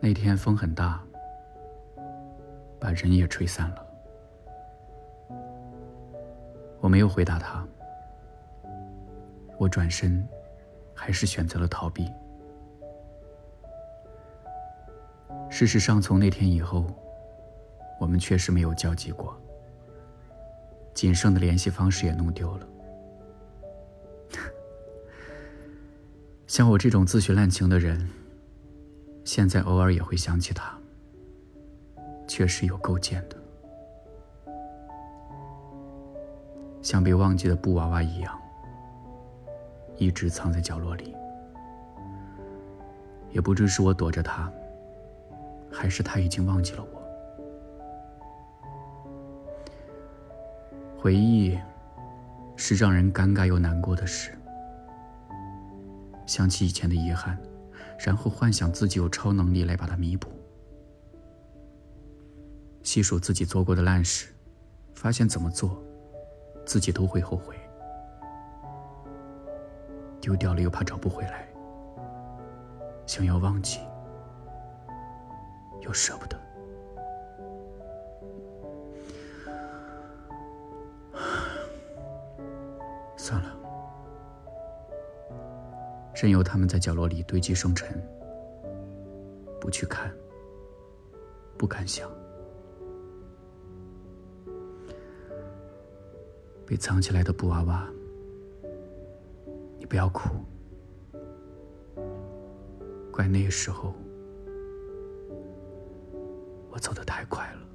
那天风很大，把人也吹散了。我没有回答他，我转身，还是选择了逃避。事实上，从那天以后，我们确实没有交集过，仅剩的联系方式也弄丢了。像我这种自诩滥情的人，现在偶尔也会想起他，确实有够贱的。像被忘记的布娃娃一样，一直藏在角落里。也不知是我躲着他，还是他已经忘记了我。回忆是让人尴尬又难过的事。想起以前的遗憾，然后幻想自己有超能力来把它弥补。细数自己做过的烂事，发现怎么做。自己都会后悔，丢掉了又怕找不回来，想要忘记又舍不得，算了，任由他们在角落里堆积生尘，不去看，不敢想。被藏起来的布娃娃，你不要哭。怪那个时候，我走得太快了。